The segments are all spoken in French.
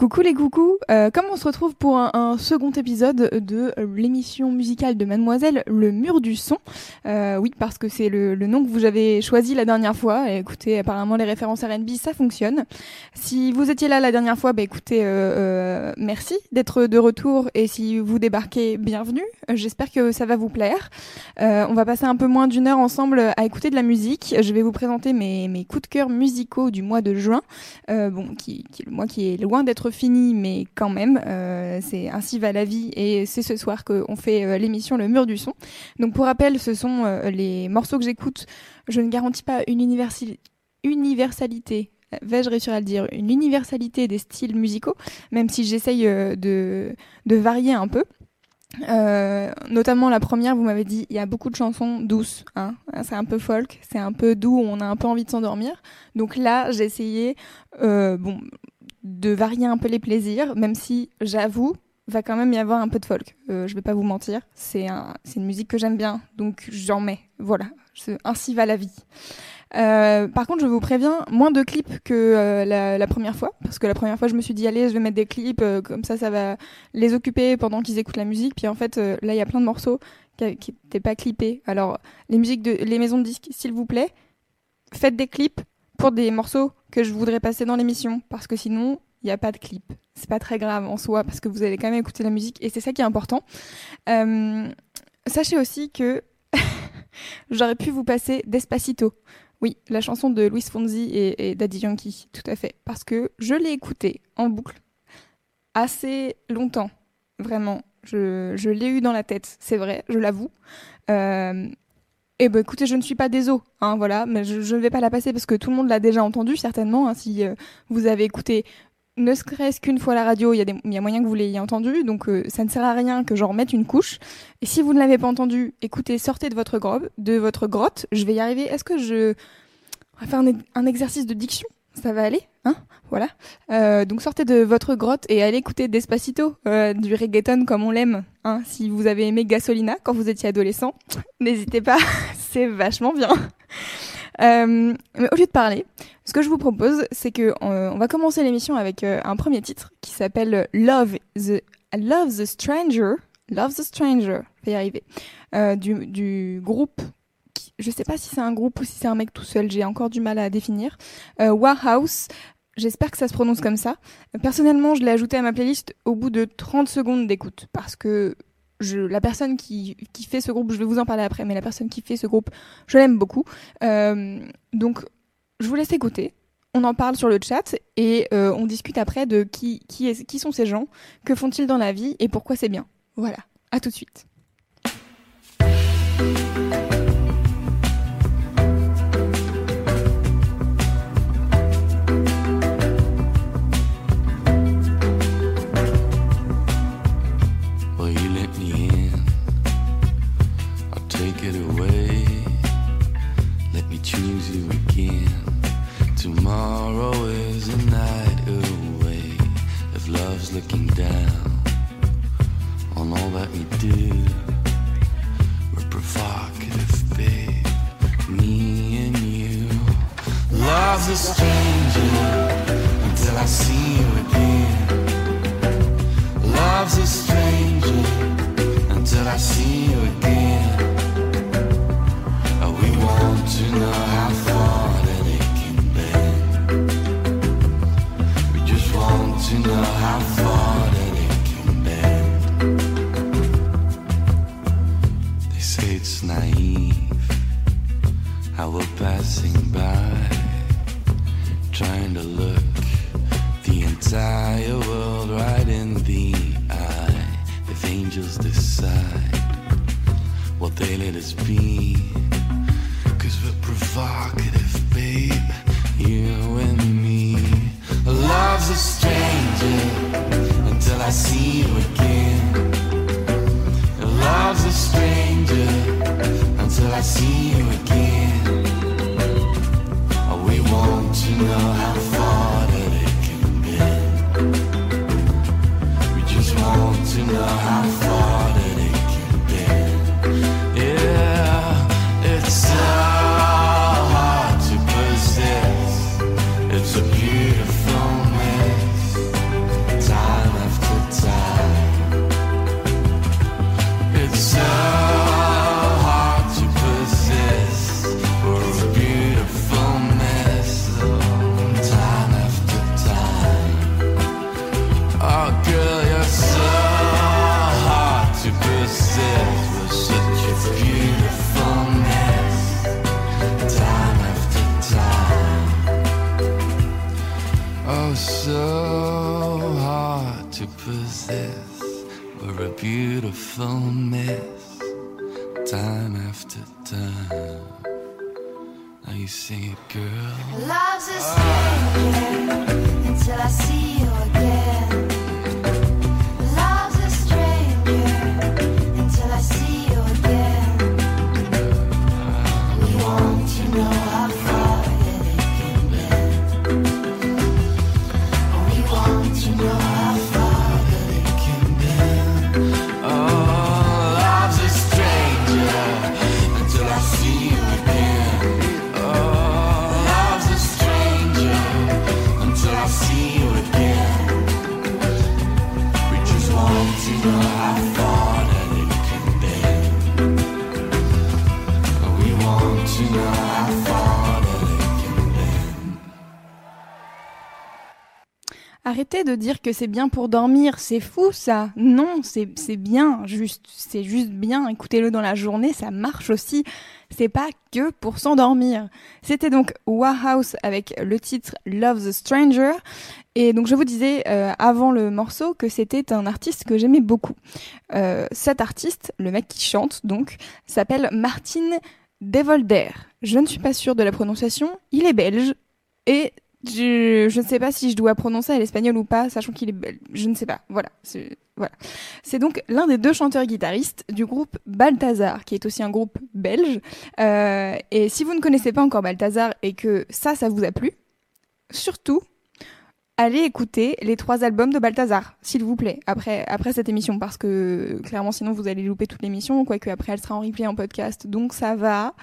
Coucou les coucous, euh, comme on se retrouve pour un, second épisode de l'émission musicale de Mademoiselle, Le Mur du Son. Euh, oui, parce que c'est le, le nom que vous avez choisi la dernière fois. Écoutez, apparemment les références R&B, ça fonctionne. Si vous étiez là la dernière fois, bah écoutez, euh, euh, merci d'être de retour. Et si vous débarquez, bienvenue. J'espère que ça va vous plaire. Euh, on va passer un peu moins d'une heure ensemble à écouter de la musique. Je vais vous présenter mes, mes coups de cœur musicaux du mois de juin. Euh, bon, qui, qui le mois qui est loin d'être fini, mais quand même, euh, c'est ainsi va la vie et c'est ce soir qu'on fait euh, l'émission Le Mur du Son. Donc pour rappel, ce sont euh, les morceaux que j'écoute. Je ne garantis pas une universalité. Vais-je réussir à le dire Une universalité des styles musicaux, même si j'essaye de, de varier un peu. Notamment la première, vous m'avez dit, il y a beaucoup de chansons douces. Hein c'est un peu folk, c'est un peu doux, on a un peu envie de s'endormir. Donc là, j'ai essayé, bon, de varier un peu les plaisirs, même si j'avoue, va quand même y avoir un peu de folk. Euh, je vais pas vous mentir, c'est un, c'est une musique que j'aime bien, donc j'en mets. Voilà, ainsi va la vie. Euh, par contre, je vous préviens, moins de clips que euh, la, la première fois, parce que la première fois, je me suis dit, allez, je vais mettre des clips, euh, comme ça, ça va les occuper pendant qu'ils écoutent la musique. Puis en fait, là, il y a plein de morceaux qui n'étaient pas clippés. Alors, les musiques de, les maisons de disques, s'il vous plaît, faites des clips pour des morceaux que je voudrais passer dans l'émission, parce que sinon, il n'y a pas de clip. C'est pas très grave en soi, parce que vous allez quand même écouter la musique, et c'est ça qui est important. Euh, sachez aussi que j'aurais pu vous passer Despacito. Oui, la chanson de Luis Fonsi et, Daddy Yankee, tout à fait. Parce que je l'ai écoutée en boucle assez longtemps, vraiment. Je, je l'ai eu dans la tête, c'est vrai, je l'avoue. Euh, et ben écoutez, je ne suis pas des os, hein, voilà, mais je, ne vais pas la passer parce que tout le monde l'a déjà entendu certainement. hein, si euh, vous avez écouté ne serait-ce qu'une fois la radio, il y, y a moyen que vous l'ayez entendu, donc euh, ça ne sert à rien que j'en remette une couche. Et si vous ne l'avez pas entendu, écoutez, sortez de votre grotte, de votre grotte. Je vais y arriver. Est-ce que je on va faire un exercice de diction? Ça va aller, hein Voilà. Euh, donc sortez de votre grotte et allez écouter Despacito, euh, du reggaeton comme on l'aime. Hein si vous avez aimé Gasolina quand vous étiez adolescent, n'hésitez pas, c'est vachement bien. Euh, mais au lieu de parler, ce que je vous propose, c'est que euh, on va commencer l'émission avec un premier titre qui s'appelle Love the Love the Stranger. Love the Stranger, je y arriver. Du, du groupe, je sais pas si c'est un groupe ou si c'est un mec tout seul, j'ai encore du mal à définir. Euh, Warhouse. J'espère que ça se prononce comme ça. Personnellement, je l'ai ajouté à ma playlist au bout de 30 secondes d'écoute parce que je, la personne qui, qui fait ce groupe, je vais vous en parler après, mais la personne qui fait ce groupe, je l'aime beaucoup. Euh, donc, je vous laisse écouter. On en parle sur le chat et euh, on discute après de qui, qui, est, qui sont ces gens, que font-ils dans la vie et pourquoi c'est bien. Voilà, à tout de suite. Choose you again. Tomorrow is a night away. If love's looking down on all that we do, we're provocative, babe. Me and you. Love's a stranger until I see you again. Love's a stranger until I see you again. Angels decide what they let us be, provocative, babe, you and me. Love's a stranger until I see you again. Love's a stranger until I see you again. We want to know how De dire que c'est bien pour dormir, c'est fou ça. Non, c'est bien, juste c'est juste bien. Écoutez-le dans la journée, ça marche aussi. C'est pas que pour s'endormir. C'était donc Warhouse avec le titre Love the Stranger. Et donc je vous disais euh, avant le morceau que c'était un artiste que j'aimais beaucoup. Euh, cet artiste, le mec qui chante donc, s'appelle Martin Devolder. Je ne suis pas sûre de la prononciation. Il est belge et je, je ne sais pas si je dois prononcer à l'espagnol ou pas, sachant qu'il est belge. Je ne sais pas. Voilà. C'est voilà. C'est donc l'un des deux chanteurs-guitaristes du groupe Balthazar, qui est aussi un groupe belge. Euh, et si vous ne connaissez pas encore Balthazar et que ça, ça vous a plu, surtout, allez écouter les trois albums de Balthazar, s'il vous plaît, après, après cette émission, parce que clairement, sinon, vous allez louper toute l'émission, quoique après, elle sera en replay en podcast, donc ça va.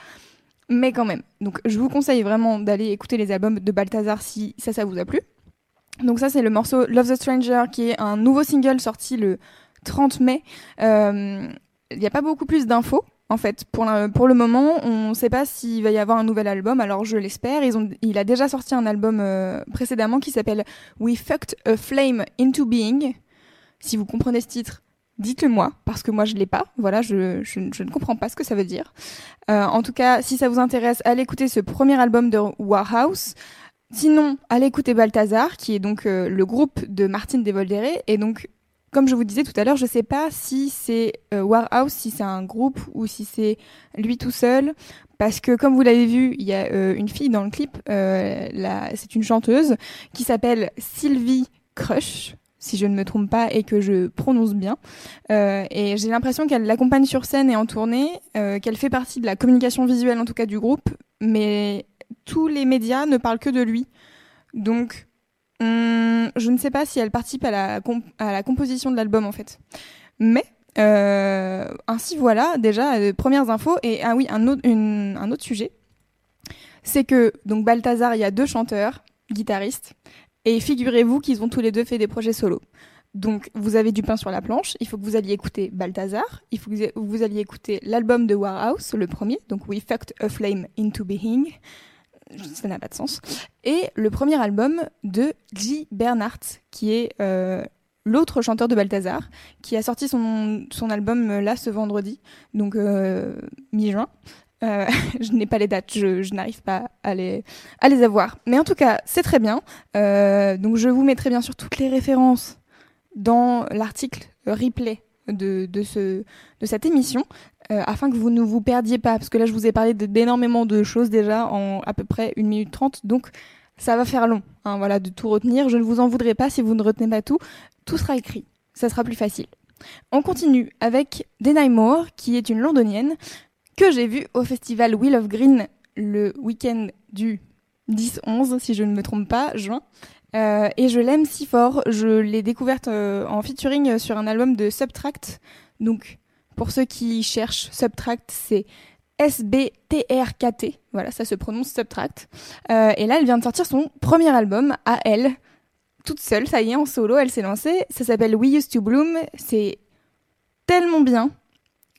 Mais quand même. Donc, je vous conseille vraiment d'aller écouter les albums de Balthazar si ça, ça vous a plu. Donc ça, c'est le morceau Love the Stranger, qui est un nouveau single sorti le 30 mai. Euh, Il n'y a pas beaucoup plus d'infos. En fait, pour, le moment, on ne sait pas s'il va y avoir un nouvel album, alors je l'espère. Il a déjà sorti un album euh, précédemment qui s'appelle We Fucked a Flame into Being. Si vous comprenez ce titre, dites-le moi, parce que moi je l'ai pas. Voilà, je, ne comprends pas ce que ça veut dire. Euh, en tout cas, si ça vous intéresse, allez écouter ce premier album de Warhouse. Sinon, allez écouter Balthazar, qui est donc euh, le groupe de Martine Devoldere. Et donc, comme je vous disais tout à l'heure, je sais pas si c'est euh, Warhouse, si c'est un groupe ou si c'est lui tout seul. Parce que, comme vous l'avez vu, il y a une fille dans le clip, c'est une chanteuse, qui s'appelle Sylvie Crush, si je ne me trompe pas et que je prononce bien. Euh, et j'ai l'impression qu'elle l'accompagne sur scène et en tournée, euh, qu'elle fait partie de la communication visuelle en tout cas du groupe, mais tous les médias ne parlent que de lui. Donc, hum, je ne sais pas si elle participe à la, à la composition de l'album en fait. Mais euh, ainsi voilà déjà premières infos et ah oui un autre un autre sujet, c'est que donc Balthazar il y a deux chanteurs guitaristes et figurez-vous qu'ils ont tous les deux fait des projets solo. Donc vous avez du pain sur la planche, il faut que vous alliez écouter Balthazar, il faut que vous- alliez écouter l'album de Warhouse, le premier, donc We Fucked a Flame into Being, ça n'a pas de sens, et le premier album de G. Bernhardt, qui est euh, l'autre chanteur de Balthazar, qui a sorti son, son album euh, là ce vendredi, donc euh, mi-juin. Euh, je n'ai pas les dates, je, n'arrive pas à les, à les avoir. Mais en tout cas, c'est très bien. Euh, donc je vous mettrai bien sûr toutes les références dans l'article replay de, de, ce, de cette émission, euh, afin que vous ne vous perdiez pas, parce que là je vous ai parlé d'énormément de choses déjà en à peu près 1 minute 30, donc ça va faire long, hein, voilà, de tout retenir. Je ne vous en voudrais pas si vous ne retenez pas tout. Tout sera écrit, ça sera plus facile. On continue avec Denai Moore, qui est une londonienne que j'ai vue au festival Wheel of Green le week-end du 10-11, si je ne me trompe pas, juin. Euh, et je l'aime si fort. Je l'ai découverte euh, en featuring sur un album de Subtract. Donc, pour ceux qui cherchent, Subtract, c'est S-B-T-R-K-T. Voilà, ça se prononce Subtract. Euh, et là, elle vient de sortir son premier album à elle, toute seule, ça y est, en solo, elle s'est lancée. Ça s'appelle We Used to Bloom. C'est tellement bien.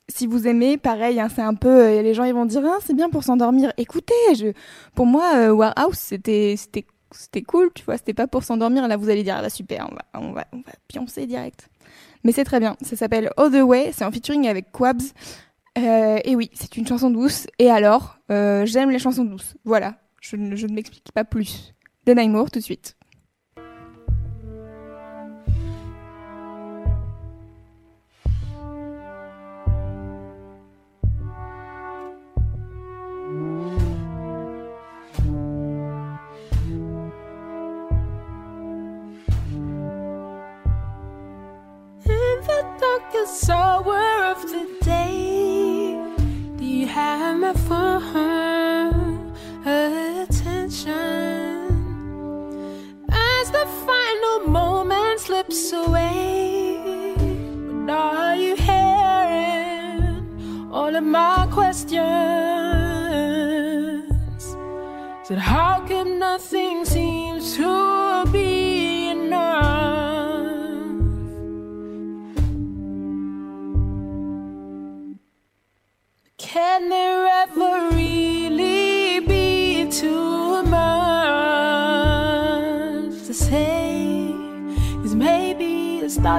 Si vous aimez, pareil, hein, c'est un peu. euh, les gens ils vont dire, ah, c'est bien pour s'endormir. Écoutez, je, pour moi, euh, Warehouse, c'était, c'était, c'était cool, tu vois. C'était pas pour s'endormir. Là, vous allez dire, ah bah super, on va, on va, on va pioncer direct. Mais c'est très bien. Ça s'appelle All the Way. C'est en featuring avec Quabs. Euh, et oui, c'est une chanson douce. Et alors, euh, j'aime les chansons douces. Voilà. Je, ne- m'explique pas plus. Denai Moore, tout de suite.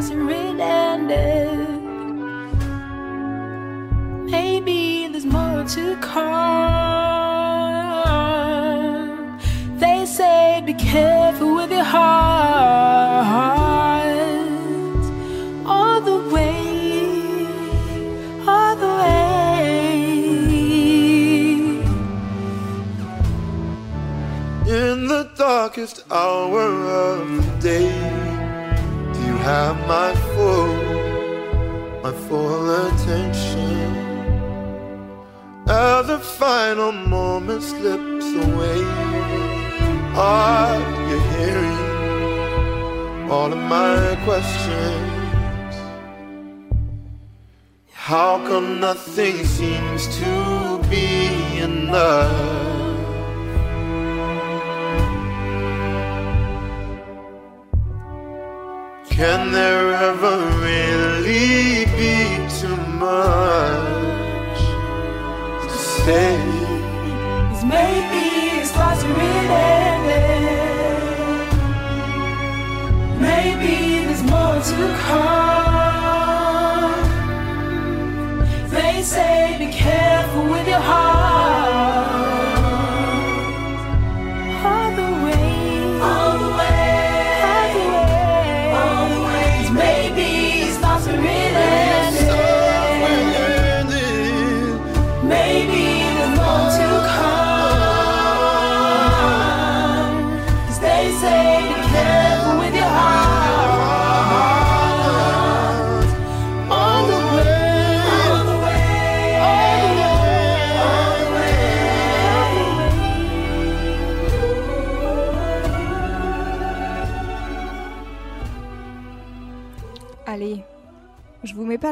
Ended. Maybe there's more to come. They say be careful with your heart. All the way, all the way. In the darkest hour of the day, have my full, my full attention? As the final moment slips away, are you hearing all of my questions? How come nothing seems to be enough? Can there ever really be too much to say? Cause maybe it's are really ended. Maybe there's more to come. They say be careful with your heart.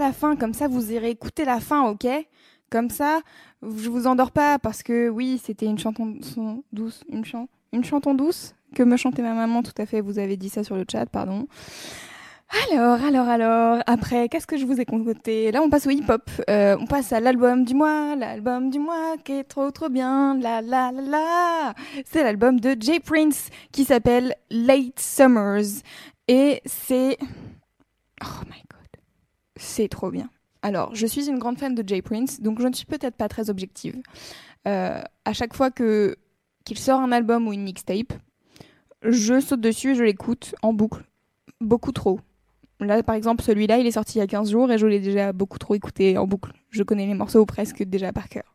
La fin, comme ça vous irez écouter la fin, ok? Comme ça, je vous endors pas parce que oui, c'était une chanson son- douce, une, chan une douce que me chantait ma maman, tout à fait. Vous avez dit ça sur le chat, pardon. Alors, alors, alors, après, qu'est-ce que je vous ai concocté Là, on passe au hip-hop. Euh, on passe à l'album du mois, l'album du mois qui est trop trop bien. La la la la. C'est l'album de Jay Prince qui s'appelle Late Summers et c'est Oh my god, c'est trop bien. Alors, je suis une grande fan de Jay Prince, donc je ne suis peut-être pas très objective. Euh, à chaque fois que qu'il sort un album ou une mixtape, je saute dessus et je l'écoute en boucle, beaucoup trop. Là, par exemple, celui-là, il est sorti il y a 15 jours et je l'ai déjà beaucoup trop écouté en boucle. Je connais les morceaux presque déjà par cœur.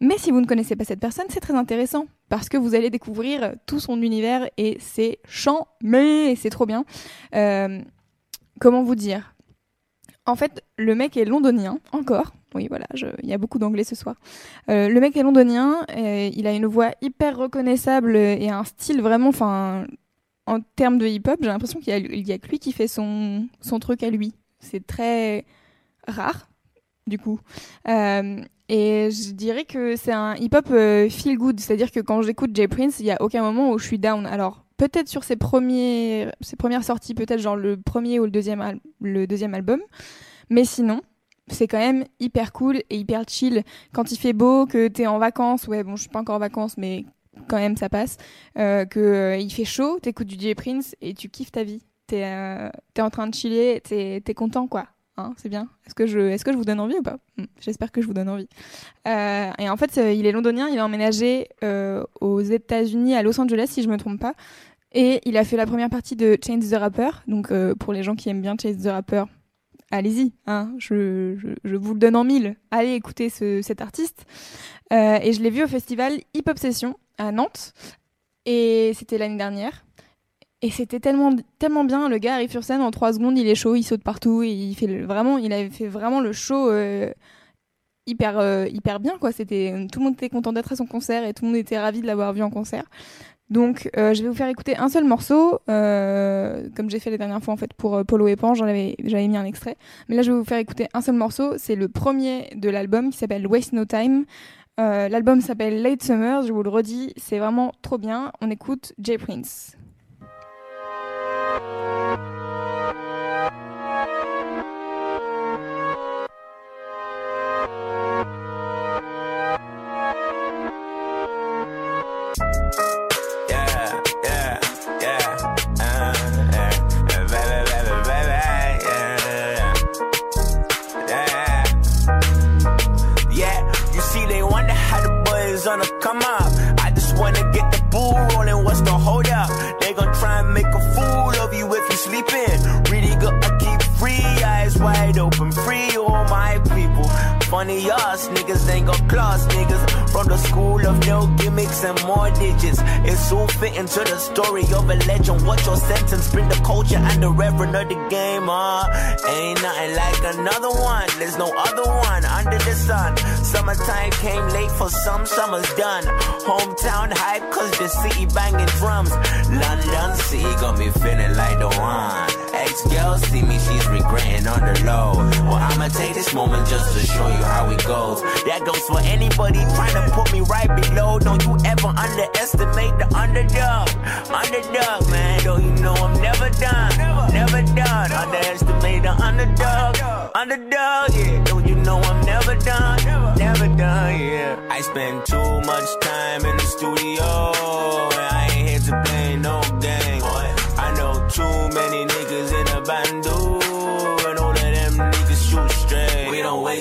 Mais si vous ne connaissez pas cette personne, c'est très intéressant parce que vous allez découvrir tout son univers et c'est chant, mais c'est trop bien. Euh, comment vous dire? En fait, le mec est londonien, encore. Oui, voilà, il y a beaucoup d'anglais ce soir. Euh, le mec est londonien, euh, il a une voix hyper reconnaissable et un style vraiment, enfin, en termes de hip-hop, j'ai l'impression qu'il y, a- que lui qui fait son, truc à lui. C'est très rare, du coup. Euh, et je dirais que c'est un hip-hop euh, feel good, c'est-à-dire que quand j'écoute Jay Prince, il y a aucun moment où je suis down. Alors peut-être sur ses premiers, ses premières sorties, peut-être genre le premier ou le deuxième, le deuxième album, mais sinon. C'est quand même hyper cool et hyper chill. Quand il fait beau, que t'es en vacances, ouais, bon, je suis pas encore en vacances, mais quand même ça passe. Euh, que euh, il fait chaud, t'écoutes du Jay Prince et tu kiffes ta vie. T'es euh, en train de chiller, t'es t'es content quoi. Hein, c'est bien. Est-ce que je est-ce que je vous donne envie ou pas? Hmm, J'espère que je vous donne envie. Euh, et en fait, euh, il est londonien, il a emménagé euh, aux États-Unis, à Los Angeles, si je me trompe pas. Et il a fait la première partie de Chance the Rapper. Donc, pour les gens qui aiment bien Chance the Rapper, allez-y. Hein, je, vous le donne en mille. Allez écouter ce, cet artiste. Et je l'ai vu au festival Hip Hop Session à Nantes. Et c'était l'année dernière. Et c'était tellement, tellement bien. Le gars arrive sur scène en trois secondes, il est chaud, il saute partout. Et il, fait vraiment, il avait fait vraiment le show euh, hyper, euh, hyper bien. Quoi. C'était, tout le monde était content d'être à son concert et tout le monde était ravi de l'avoir vu en concert. Donc, euh, je vais vous faire écouter un seul morceau, comme j'ai fait la dernière fois en fait pour Polo et Pan, j'avais mis un extrait. Mais là, je vais vous faire écouter un seul morceau. C'est le premier de l'album qui s'appelle Waste No Time. L'album s'appelle Late Summer, je vous le redis, c'est vraiment trop bien. On écoute Jay Prince. Come up. I just wanna get the ball rolling, what's the hold up? They gon' try and make a fool of you if you sleeping. Really gotta keep free, eyes wide open, free all my people. Funny us, niggas ain't got class, niggas. From the school of no gimmicks and more digits. It's all fitting to the story of a legend. What's your sentence? Bring the culture and the reverend of the game, uh. Ain't nothing like another one. There's no other one under the sun. Summertime came late for some, summer's done. Hometown hype, cause the city banging drums. London city got me feeling like the one. Ex girl see me, she's regretting on the low. Well, I'ma take this moment just to show you how it goes. That goes for anybody trying to put me right below. Don't you ever underestimate the underdog. Underdog, man. Don't you know I'm never done. Never done. Underestimate the underdog. Underdog, yeah. Don't you know I'm never done. Never done, yeah. I spend too much time in the studio.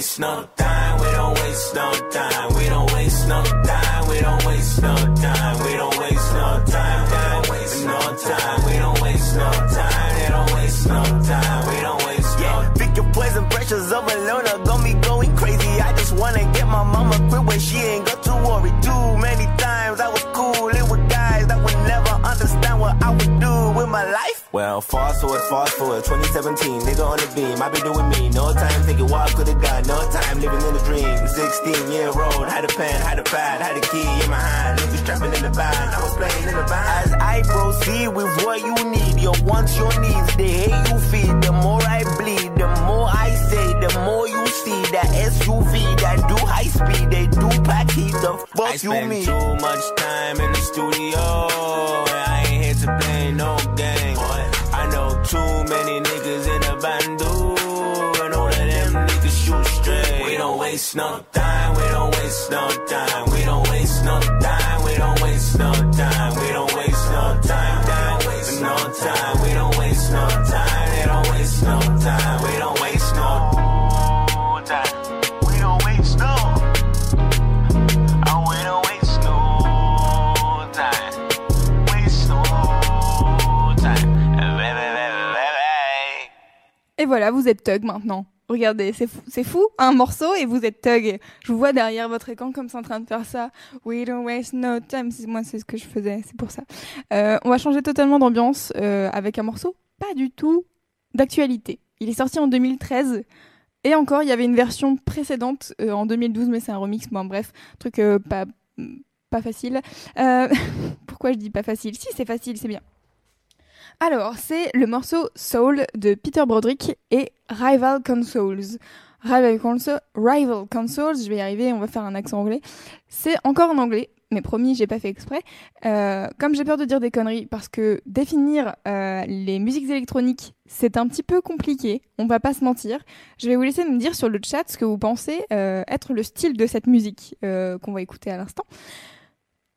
Waste no time. We don't waste no time. We don't waste no time. We don't waste no time. We don't waste no time. We don't waste no time. We don't waste no time. They don't waste no time. We don't waste no time. Pick your poison pressures of a loner got me going crazy. I just wanna get my mama Well, fast forward, fast forward, 2017, nigga on the beam, I be doing me. No time thinking what I could've done, no time living in a dream. 16 year old, had a pen, had a pad, had a key in my hand. Niggas trapping in the band, I was playing in the band. As I proceed with what you need, your wants, your needs, the hate you feed, the more I bleed, the more I say, the more you see that SUV that do high speed, they do pack heat, the fuck I you spend mean? too much time in the studio. I ain't here to play no game. Too many niggas in the bando. And all of them niggas shoot straight. We don't waste no time. We don't waste no time. We don't waste no time. We don't waste no time. Et voilà, vous êtes Tug maintenant. Regardez, c'est fou, fou, un morceau et vous êtes thug. Je vous vois derrière votre écran comme ça en train de faire ça. We don't waste no time. Moi, c'est ce que je faisais, c'est pour ça. Euh, on va changer totalement d'ambiance euh, avec un morceau pas du tout d'actualité. Il est sorti en 2013. Et encore, il y avait une version précédente euh, en 2012, mais c'est un remix. Bon, bref, truc pas, pas facile. Pourquoi je dis pas facile? Si, c'est facile, c'est bien. Alors, c'est le morceau Soul de Peter Broderick et Rival Consoles. Rival, Conso- Rival Consoles, je vais y arriver, on va faire un accent anglais. C'est encore en anglais, mais promis, j'ai pas fait exprès. Euh, comme j'ai peur de dire des conneries, parce que définir euh, les musiques électroniques, c'est un petit peu compliqué, on va pas se mentir. Je vais vous laisser me dire sur le chat ce que vous pensez euh, être le style de cette musique qu'on va écouter à l'instant.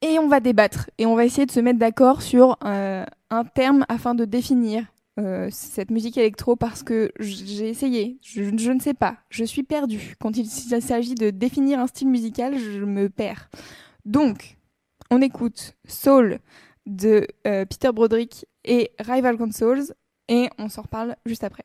Et on va débattre, et on va essayer de se mettre d'accord sur euh, un terme afin de définir euh, cette musique électro parce que j'ai essayé, je, ne sais pas, je suis perdue. Quand il s'agit de définir un style musical, je me perds. Donc, on écoute Soul de euh, Peter Broderick et Rival Consoles et on s'en reparle juste après.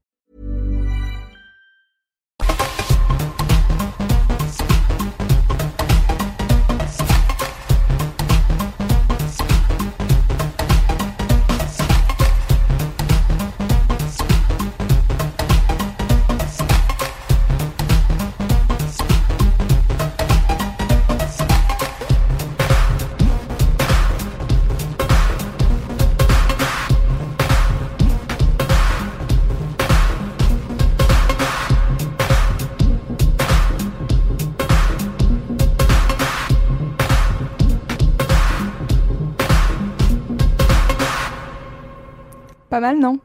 Mal, non?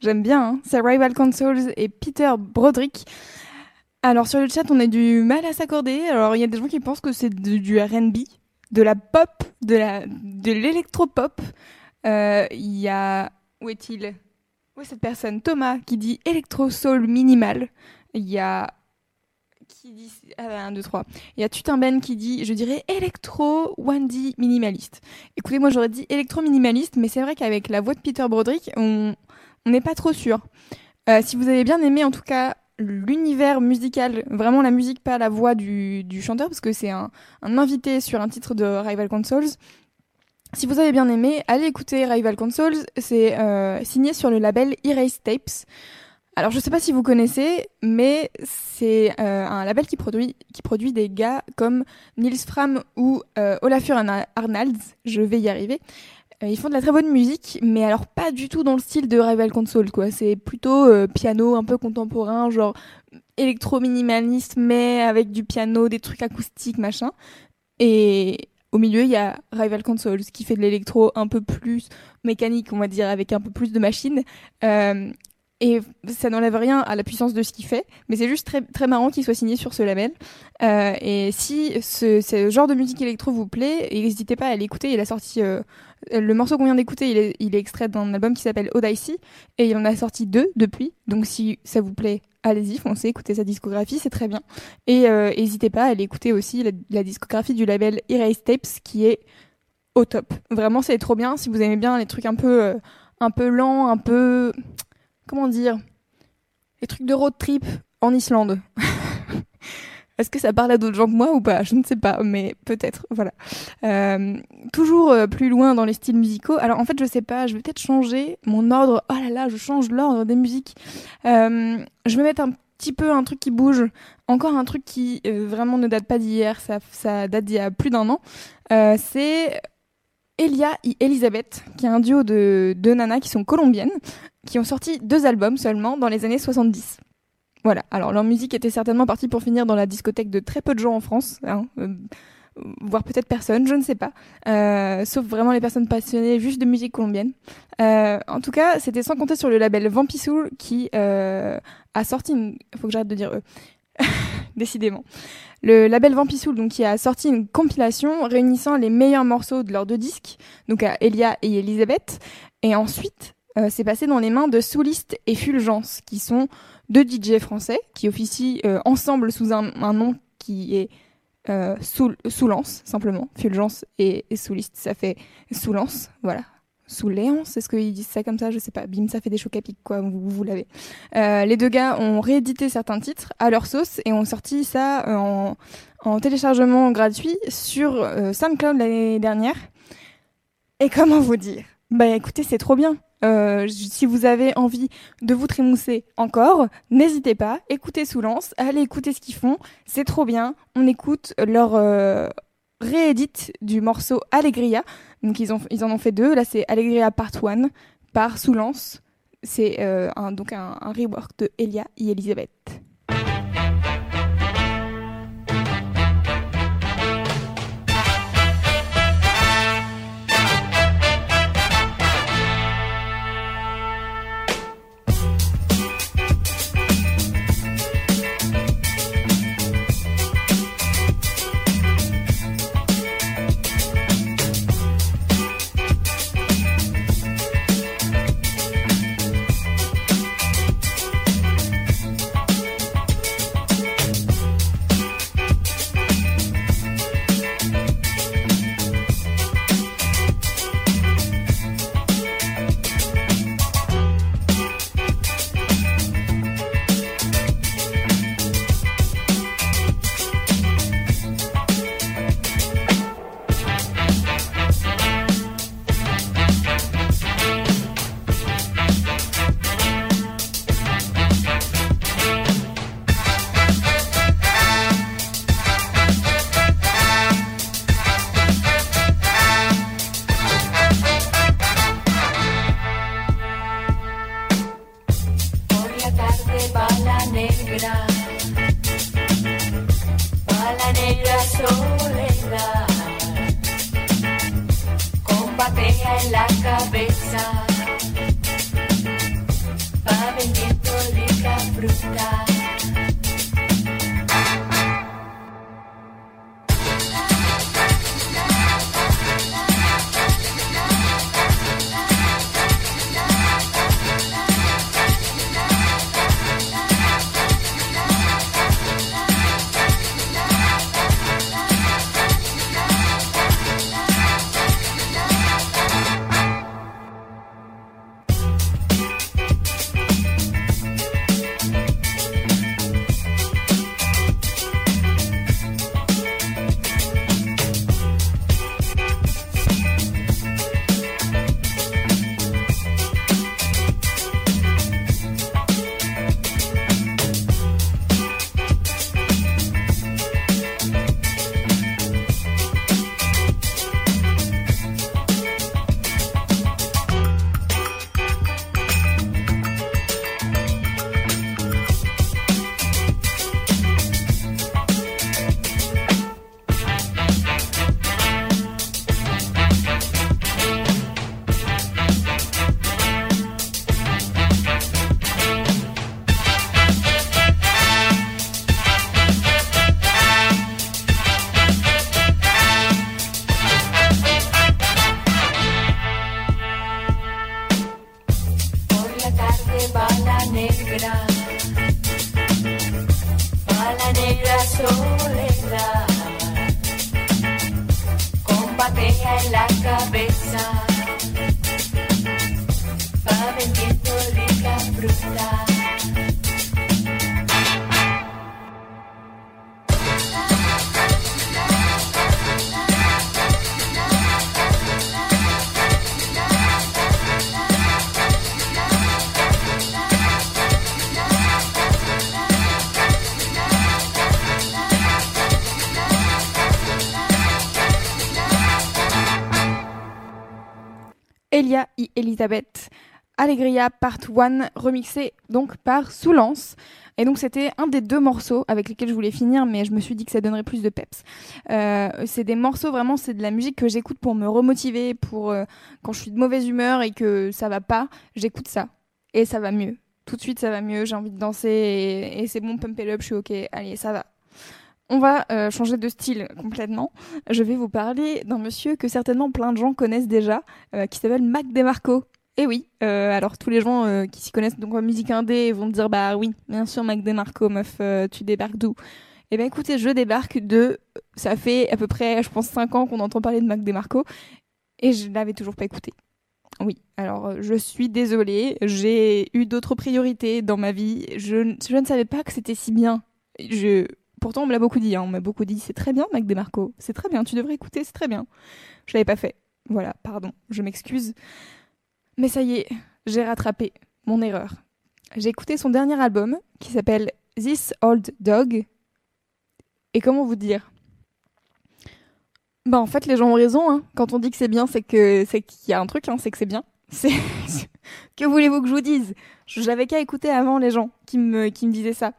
J'aime bien, hein c'est Rival Consoles et Peter Broderick. Alors sur le chat, on a du mal à s'accorder. Alors il y a des gens qui pensent que c'est de- du R&B, de la pop, de la de l'électropop. Euh, Il y a où est-il? Où est cette personne? Thomas qui dit électro soul minimal. Il y a dit ah, 1 2 3. Il y a Tutin qui dit je dirais électro Wandy minimaliste. Écoutez, moi j'aurais dit électro minimaliste, mais c'est vrai qu'avec la voix de Peter Broderick, on n'est pas trop sûr. Euh, si vous avez bien aimé en tout cas l'univers musical, vraiment la musique, pas la voix du, du chanteur, parce que c'est un, un invité sur un titre de Rival Consoles. Si vous avez bien aimé, allez écouter Rival Consoles, c'est euh, signé sur le label Erase Tapes. Alors je sais pas si vous connaissez, mais c'est euh, un label qui produit, qui produit des gars comme Nils Fram ou euh, Olafur Arna- Arnalds, je vais y arriver. Euh, ils font de la très bonne musique, mais alors pas du tout dans le style de Rival Console, quoi. C'est plutôt piano un peu contemporain, genre électro-minimaliste, mais avec du piano, des trucs acoustiques, machin. Et au milieu, il y a Rival Consoles qui fait de l'électro un peu plus mécanique, on va dire, avec un peu plus de machines. Et ça n'enlève rien à la puissance de ce qu'il fait, mais c'est juste très, très marrant qu'il soit signé sur ce label. Euh, et si ce, genre de musique électro vous plaît, n'hésitez pas à l'écouter. Il a sorti euh, le morceau qu'on vient d'écouter, il est, extrait d'un album qui s'appelle Odyssey, et il en a sorti deux depuis. Donc si ça vous plaît, allez-y, foncez, écoutez sa discographie, c'est très bien. Et euh, n'hésitez pas à aller écouter aussi la, discographie du label Erase Tapes, qui est au top. Vraiment, c'est trop bien. Si vous aimez bien les trucs un peu, un peu lents, un peu, comment dire, les trucs de road trip en Islande. Est-ce que ça parle à d'autres gens que moi ou pas? Je ne sais pas, mais peut-être. Voilà. Euh, toujours euh, plus loin dans les styles musicaux. Alors en fait, je sais pas. Je vais peut-être changer mon ordre. Oh là là, je change l'ordre des musiques. Euh, je vais mettre un petit peu un truc qui bouge. Encore un truc qui vraiment ne date pas d'hier. Ça, date d'il y a plus d'un an. C'est Elia et Elisabeth, qui est un duo de deux nanas qui sont colombiennes, qui ont sorti deux albums seulement dans les années 70. Voilà, alors leur musique était certainement partie pour finir dans la discothèque de très peu de gens en France, hein, euh, voire peut-être personne, je ne sais pas, euh, sauf vraiment les personnes passionnées juste de musique colombienne. Euh, en tout cas, c'était sans compter sur le label Vampisoul qui a sorti une... faut que j'arrête de dire eux. Décidément. Le label Vampisoul donc, qui a sorti une compilation réunissant les meilleurs morceaux de leurs deux disques, donc à Elia et Elisabeth, et ensuite euh, c'est passé dans les mains de Souliste et Fulgence, qui sont deux DJ français qui officient euh, ensemble sous un, un nom qui est euh, Soul, Soulance, simplement. Fulgence et, et Souliste, ça fait Soulance, voilà. Souléance, est-ce qu'ils disent ça comme ça Je sais pas. Bim, ça fait des chocs à pic, quoi, vous, vous l'avez. Euh, les deux gars ont réédité certains titres à leur sauce et ont sorti ça euh, en, en téléchargement gratuit sur euh, SoundCloud l'année dernière. Et comment vous dire? Bah écoutez, c'est trop bien. Si vous avez envie de vous trémousser encore, n'hésitez pas, écoutez Soulance, allez écouter ce qu'ils font, c'est trop bien. On écoute leur réédite du morceau Allegria. Donc ils, en ont fait deux, là c'est Allegria Part 1 par Soulance. C'est euh, donc un, un rework de Elia et Elisabeth. Elia et Elisabeth. Allegria Part 1, remixé donc par Soulance. Et donc c'était un des deux morceaux avec lesquels je voulais finir, mais je me suis dit que ça donnerait plus de peps. Euh, c'est des morceaux, vraiment, c'est de la musique que j'écoute pour me remotiver, pour euh, quand je suis de mauvaise humeur et que ça va pas, j'écoute ça. Et ça va mieux. Tout de suite, ça va mieux, j'ai envie de danser et, et c'est bon, pump it up, je suis ok, allez, ça va. On va euh, changer de style complètement. Je vais vous parler d'un monsieur que certainement plein de gens connaissent déjà, euh, qui s'appelle Mac DeMarco. Et oui, euh, alors tous les gens qui s'y connaissent donc en musique indé vont dire bah oui, bien sûr Mac DeMarco, meuf, tu débarques d'où? Eh bien écoutez, je débarque de... Ça fait à peu près, je pense, 5 ans qu'on entend parler de Mac DeMarco, et je l'avais toujours pas écouté. Oui, alors je suis désolée, j'ai eu d'autres priorités dans ma vie, je, je ne savais pas que c'était si bien. Je, pourtant on me l'a beaucoup dit, hein, on m'a beaucoup dit c'est très bien Mac DeMarco, c'est très bien, tu devrais écouter, c'est très bien. Je l'avais pas fait. Voilà, pardon, je m'excuse. Mais ça y est, j'ai rattrapé mon erreur. J'ai écouté son dernier album qui s'appelle This Old Dog. Et comment vous dire? Bah en fait les gens ont raison. Hein. Quand on dit que c'est bien, c'est que c'est qu'il y a un truc, hein, c'est que c'est bien. Que voulez-vous que je vous dise? J'avais qu'à écouter avant les gens qui me qui me disaient ça.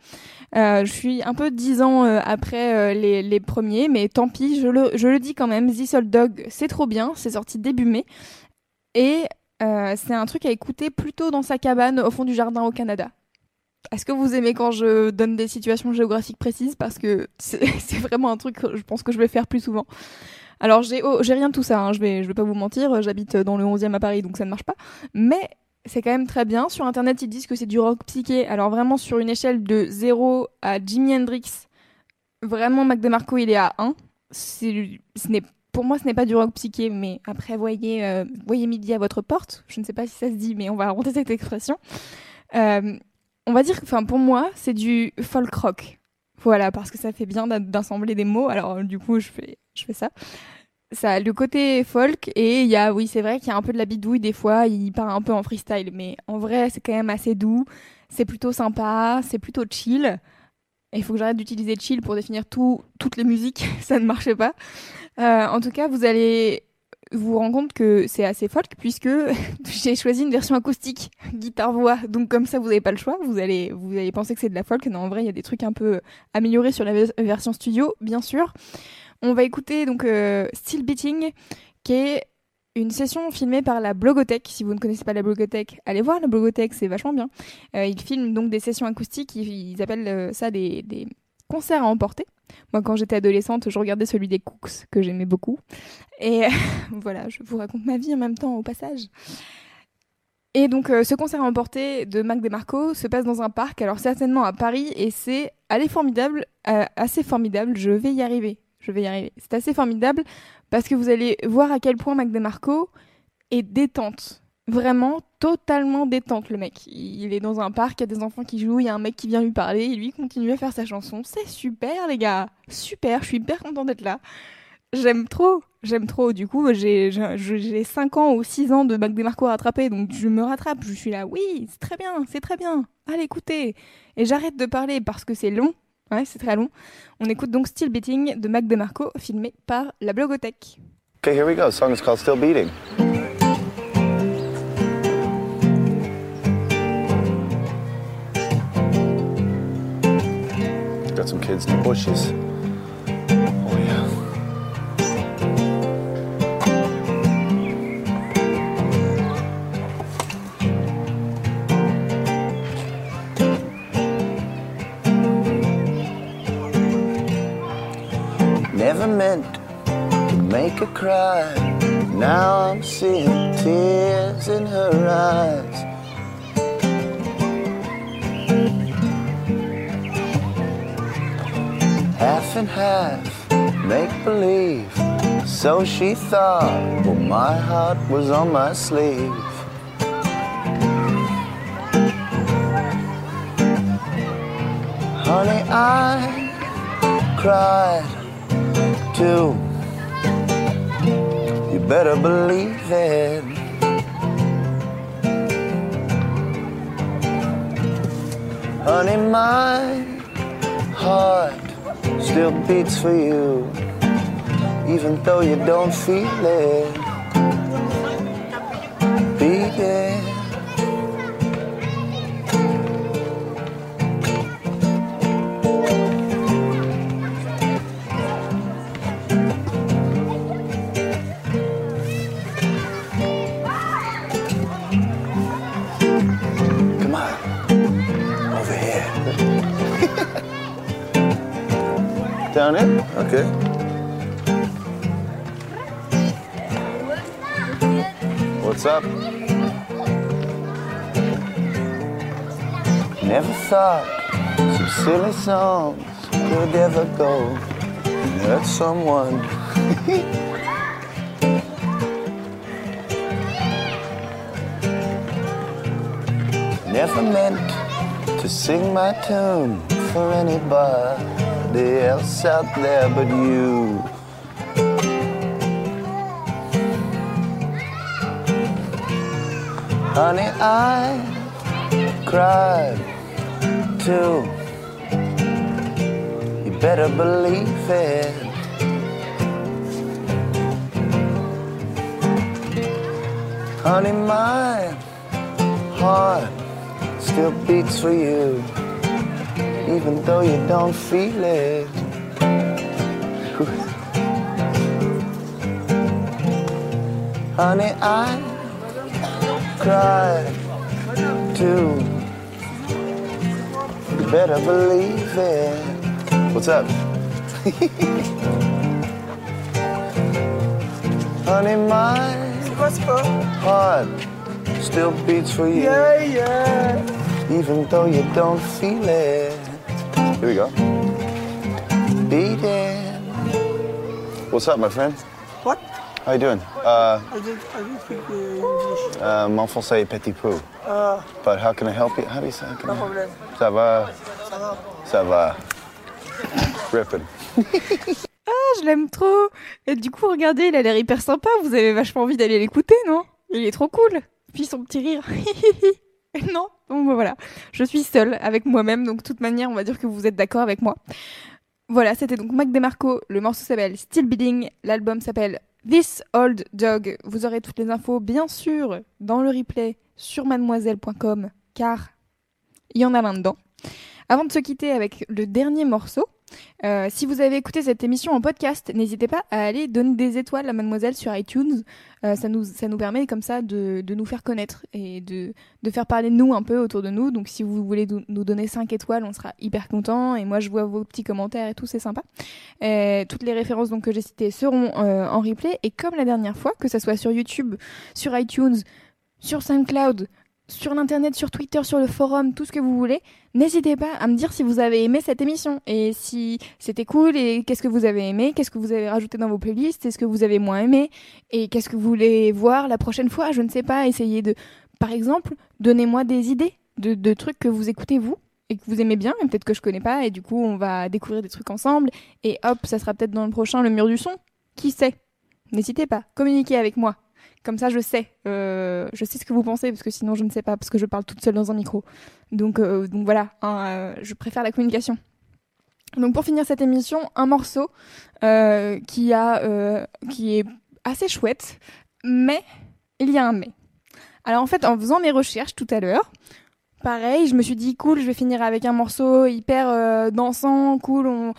Euh, je suis un peu dix ans euh, après euh, les, les premiers, mais tant pis, je le, je le dis quand même. This Old Dog, c'est trop bien, c'est sorti début mai. Et c'est un truc à écouter plutôt dans sa cabane au fond du jardin au Canada. Est-ce que vous aimez quand je donne des situations géographiques précises? Parce que c'est vraiment un truc que je pense que je vais faire plus souvent. Alors j'ai rien de tout ça, hein, je vais vais pas vous mentir, j'habite dans le 11e à Paris donc ça ne marche pas, mais c'est quand même très bien. Sur internet, ils disent que c'est du rock psyché. Alors vraiment sur une échelle de 0 à Jimi Hendrix, vraiment Mac DeMarco, il est à 1. C'est ce pour moi, ce n'est pas du rock psyché, mais après, voyez, euh, voyez midi à votre porte. Je ne sais pas si ça se dit, mais on va inventer cette expression. Euh, on va dire que, pour moi, c'est du folk rock. Voilà, parce que ça fait bien d'assembler des mots. Alors, euh, du coup, je fais ça. Ça a le côté folk et il y a, oui, c'est vrai qu'il y a un peu de la bidouille des fois. Il part un peu en freestyle, mais en vrai, c'est quand même assez doux. C'est plutôt sympa, c'est plutôt chill. Il faut que j'arrête d'utiliser chill pour définir tout, toutes les musiques. ça ne marchait pas. Euh, en tout cas, vous allez vous rendre compte que c'est assez folk puisque j'ai choisi une version acoustique, guitare-voix. Donc comme ça, vous n'avez pas le choix. Vous allez, vous allez penser que c'est de la folk. Non, en vrai, il y a des trucs un peu améliorés sur la ve- version studio, bien sûr. On va écouter donc euh, Still Beating, qui est une session filmée par la Blogothèque. Si vous ne connaissez pas la Blogothèque, allez voir la Blogothèque, c'est vachement bien. Euh, ils filment donc des sessions acoustiques, ils, appellent euh, ça des, concerts à emporter. Moi, quand j'étais adolescente, je regardais celui des Cooks, que j'aimais beaucoup. Et voilà, je vous raconte ma vie en même temps au passage. Et donc, ce concert à emporter de Mac DeMarco se passe dans un parc, alors certainement à Paris, et c'est allez, formidable, assez formidable, je vais y arriver. Je vais y arriver. C'est assez formidable parce que vous allez voir à quel point Mac DeMarco est détente. Vraiment totalement détente, le mec. Il est dans un parc, il y a des enfants qui jouent, il y a un mec qui vient lui parler, et lui continue à faire sa chanson. C'est super, les gars. Super, je suis hyper content d'être là. J'aime trop, j'aime trop. Du coup, j'ai j'ai- j'ai 5 ans ou 6 ans de Mac DeMarco à rattraper, donc je me rattrape. Je suis là, oui, c'est très bien, c'est très bien. Allez, écoutez. Et j'arrête de parler parce que c'est long. C'est très long. On écoute donc Still Beating de Mac DeMarco, filmé par la Blogothèque. Okay, here we go. The song is called Still Beating. Got some kids in the bushes. Never meant to make her cry. Now I'm seeing tears in her eyes. Half and half, make believe. So she thought, well, my heart was on my sleeve. Honey, I cried too. You better believe it. Honey, my heart still beats for you, even though you don't feel it. Beating. Come Down it? Okay. What's up? Never thought some silly songs could ever go and hurt someone. Never meant to sing my tune for anybody else out there but you. Honey, I cried too. You better believe it. Honey, my heart still beats for you, even though you don't feel it. Honey, I cry too. You better believe it. What's up? Honey, my heart still beats for you. Yeah, yeah. Even though you don't feel it. Here we go. Beating. What's up, my friend? What? How you doing? Uh, I did, I did speak uh, English. uh, mon français est petit peu. Uh, But how can I help you? How do you say? How no I- problem. Ça va? Ça va? Ça va. Ripping. Ah, je l'aime trop. Et du coup, regardez, il a l'air hyper sympa. Vous avez vachement envie d'aller l'écouter, non? Il est trop cool. Puis son petit rire. non Donc voilà. Je suis seule avec moi-même. Donc de toute manière, on va dire que vous êtes d'accord avec moi. Voilà, c'était donc Mac DeMarco. Le morceau s'appelle Still Beating. L'album s'appelle This Old Dog. Vous aurez toutes les infos, bien sûr, dans le replay sur mademoiselle.com, car il y en a là-dedans. Avant de se quitter avec le dernier morceau, Euh, si vous avez écouté cette émission en podcast, n'hésitez pas à aller donner des étoiles à Mademoiselle sur iTunes. Euh, ça, nous, ça nous permet comme ça de, de nous faire connaître et de, de faire parler de nous un peu autour de nous. Donc si vous voulez nous donner 5 étoiles, on sera hyper content. Et moi, je vois vos petits commentaires et tout, c'est sympa. Euh, toutes les références donc, que j'ai citées seront en replay. Et comme la dernière fois, que ça soit sur YouTube, sur iTunes, sur SoundCloud, sur l'internet, sur Twitter, sur le forum, tout ce que vous voulez, n'hésitez pas à me dire si vous avez aimé cette émission et si c'était cool et qu'est-ce que vous avez aimé, qu'est-ce que vous avez rajouté dans vos playlists, est-ce que vous avez moins aimé et qu'est-ce que vous voulez voir la prochaine fois, je ne sais pas, essayez de, par exemple, donnez-moi des idées de, de trucs que vous écoutez vous et que vous aimez bien, et peut-être que je connais pas, et du coup on va découvrir des trucs ensemble, et hop, ça sera peut-être dans le prochain le mur du son, qui sait? N'hésitez pas, communiquez avec moi. Comme ça, je sais. Euh, je sais ce que vous pensez, parce que sinon, je ne sais pas, parce que je parle toute seule dans un micro. Donc, euh, donc voilà, hein, euh, je préfère la communication. Donc pour finir cette émission, un morceau qui, a, qui est assez chouette, mais il y a un mais. Alors en fait, en faisant mes recherches tout à l'heure, pareil, je me suis dit cool, je vais finir avec un morceau hyper dansant, cool, on,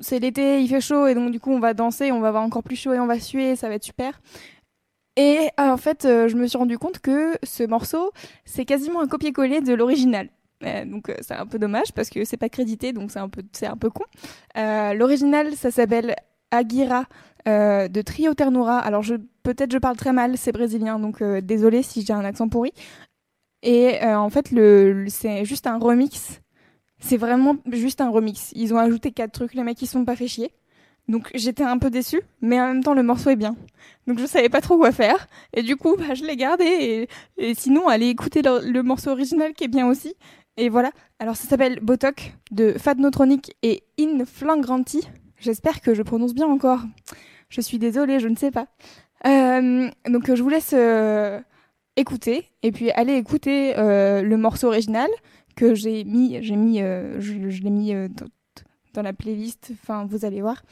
c'est l'été, il fait chaud, et donc du coup on va danser, on va avoir encore plus chaud et on va suer, ça va être super. Et euh, en fait, euh, je me suis rendu compte que ce morceau, c'est quasiment un copier-coller de l'original. Euh, donc c'est un peu dommage parce que c'est pas crédité, donc c'est un peu c'est un peu con. L'original, ça s'appelle Aguira euh, de Trio Ternura. Alors peut-être je parle très mal, c'est brésilien, donc désolé si j'ai un accent pourri. Et en fait, le- c'est juste un remix. C'est vraiment juste un remix. Ils ont ajouté quatre trucs, les mecs ils sont pas fait chier. Donc j'étais un peu déçue, mais en même temps le morceau est bien. Donc je savais pas trop quoi faire. Et du coup, bah, je l'ai gardé. Et, sinon, allez écouter le, morceau original qui est bien aussi. Et voilà. Alors ça s'appelle Botok de Fat Notronic et In Flangranti. J'espère que je prononce bien encore. Je suis désolée, je ne sais pas. Euh, donc je vous laisse euh, écouter et puis allez écouter euh, le morceau original que j'ai mis, j'ai mis, je, l'ai mis dans la playlist. Enfin, vous allez voir.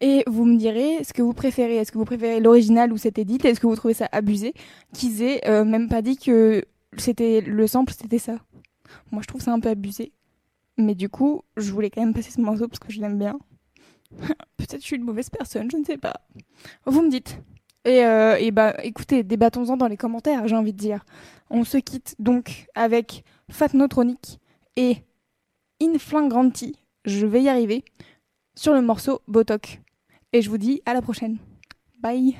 Et vous me direz ce que vous préférez. Est-ce que vous préférez l'original ou cet edit Est-ce que vous trouvez ça abusé? Qu'ils aient euh, même pas dit que c'était le sample, c'était ça Moi, je trouve ça un peu abusé. Mais du coup, je voulais quand même passer ce morceau parce que je l'aime bien. Peut-être je suis une mauvaise personne, je ne sais pas. Vous me dites. Et, euh, et bah, écoutez, débattons-en dans les commentaires, j'ai envie de dire. On se quitte donc avec Fat Notronic et Inflangranti. Je vais y arriver sur le morceau Botok. Et je vous dis à la prochaine. Bye.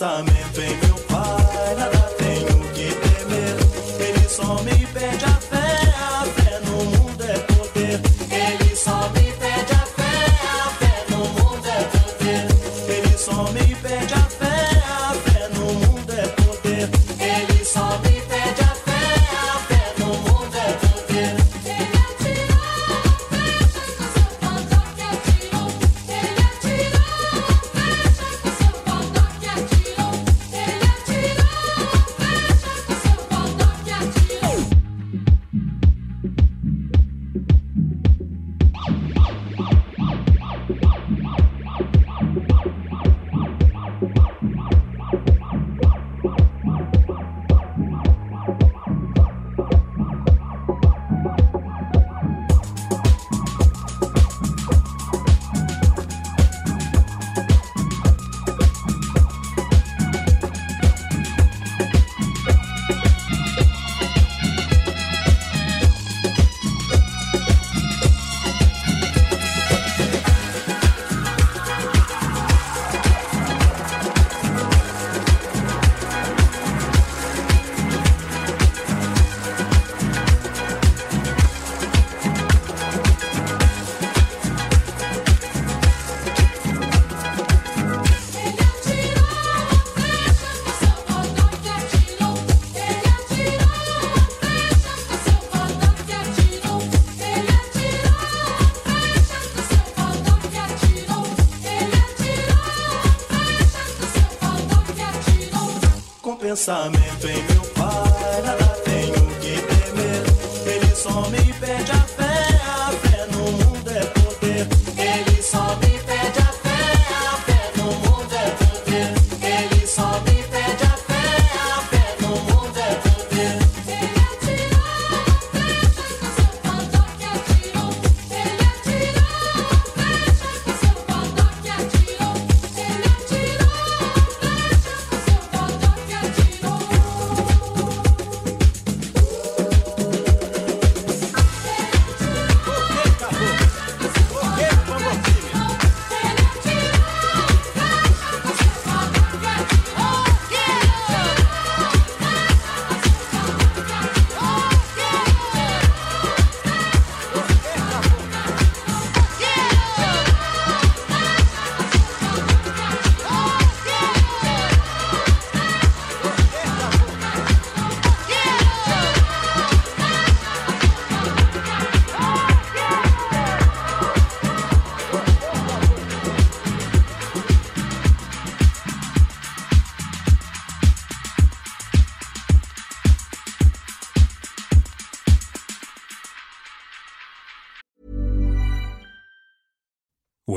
Sami